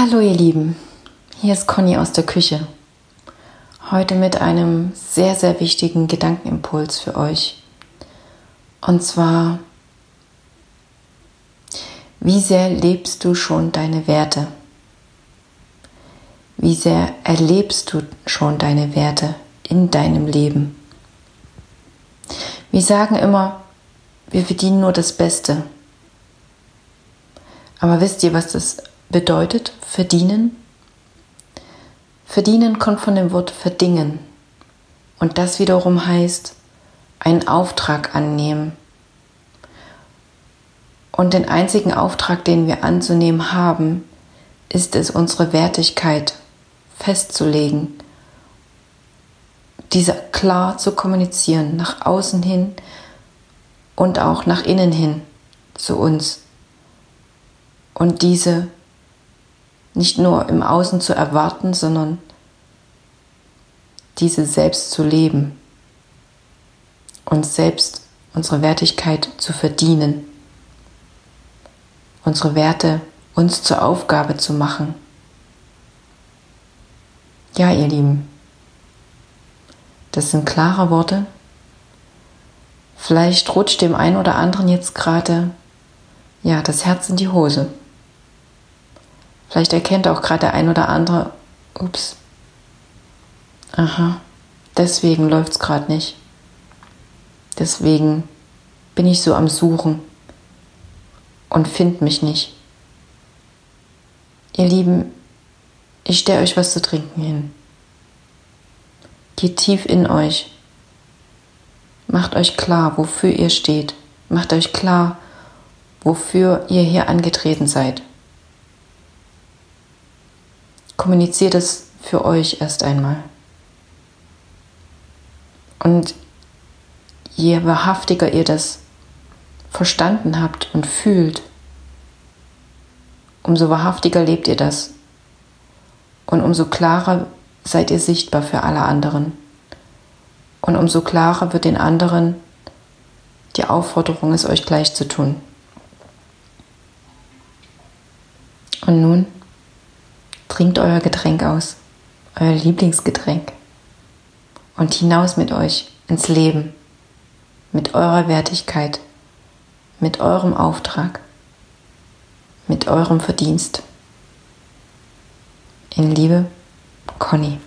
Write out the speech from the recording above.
Hallo ihr Lieben, hier ist Conny aus der Küche. Heute mit einem sehr, sehr wichtigen Gedankenimpuls für euch. Und zwar, wie sehr lebst du schon deine Werte? Wie sehr erlebst du schon deine Werte in deinem Leben? Wir sagen immer, wir verdienen nur das Beste. Aber wisst ihr, was das bedeutet verdienen? Verdienen kommt von dem Wort verdingen. Und das wiederum heißt einen Auftrag annehmen. Und den einzigen Auftrag, den wir anzunehmen haben, ist es, unsere Wertigkeit festzulegen, diese klar zu kommunizieren, nach außen hin und auch nach innen hin zu uns. Und diese nicht nur im Außen zu erwarten, sondern diese selbst zu leben und selbst unsere Wertigkeit zu verdienen, unsere Werte uns zur Aufgabe zu machen. Ja, ihr Lieben, das sind klare Worte. Vielleicht rutscht dem einen oder anderen jetzt gerade ja das Herz in die Hose. Vielleicht erkennt auch gerade der ein oder andere, ups, aha, deswegen läuft es gerade nicht. Deswegen bin ich so am Suchen und finde mich nicht. Ihr Lieben, ich stelle euch was zu trinken hin. Geht tief in euch. Macht euch klar, wofür ihr steht. Macht euch klar, wofür ihr hier angetreten seid kommuniziert es für euch erst einmal. Und je wahrhaftiger ihr das verstanden habt und fühlt, umso wahrhaftiger lebt ihr das. Und umso klarer seid ihr sichtbar für alle anderen. Und umso klarer wird den anderen die Aufforderung, es euch gleich zu tun. Und nun Trinkt euer Getränk aus, euer Lieblingsgetränk. Und hinaus mit euch ins Leben, mit eurer Wertigkeit, mit eurem Auftrag, mit eurem Verdienst. In Liebe, Conny.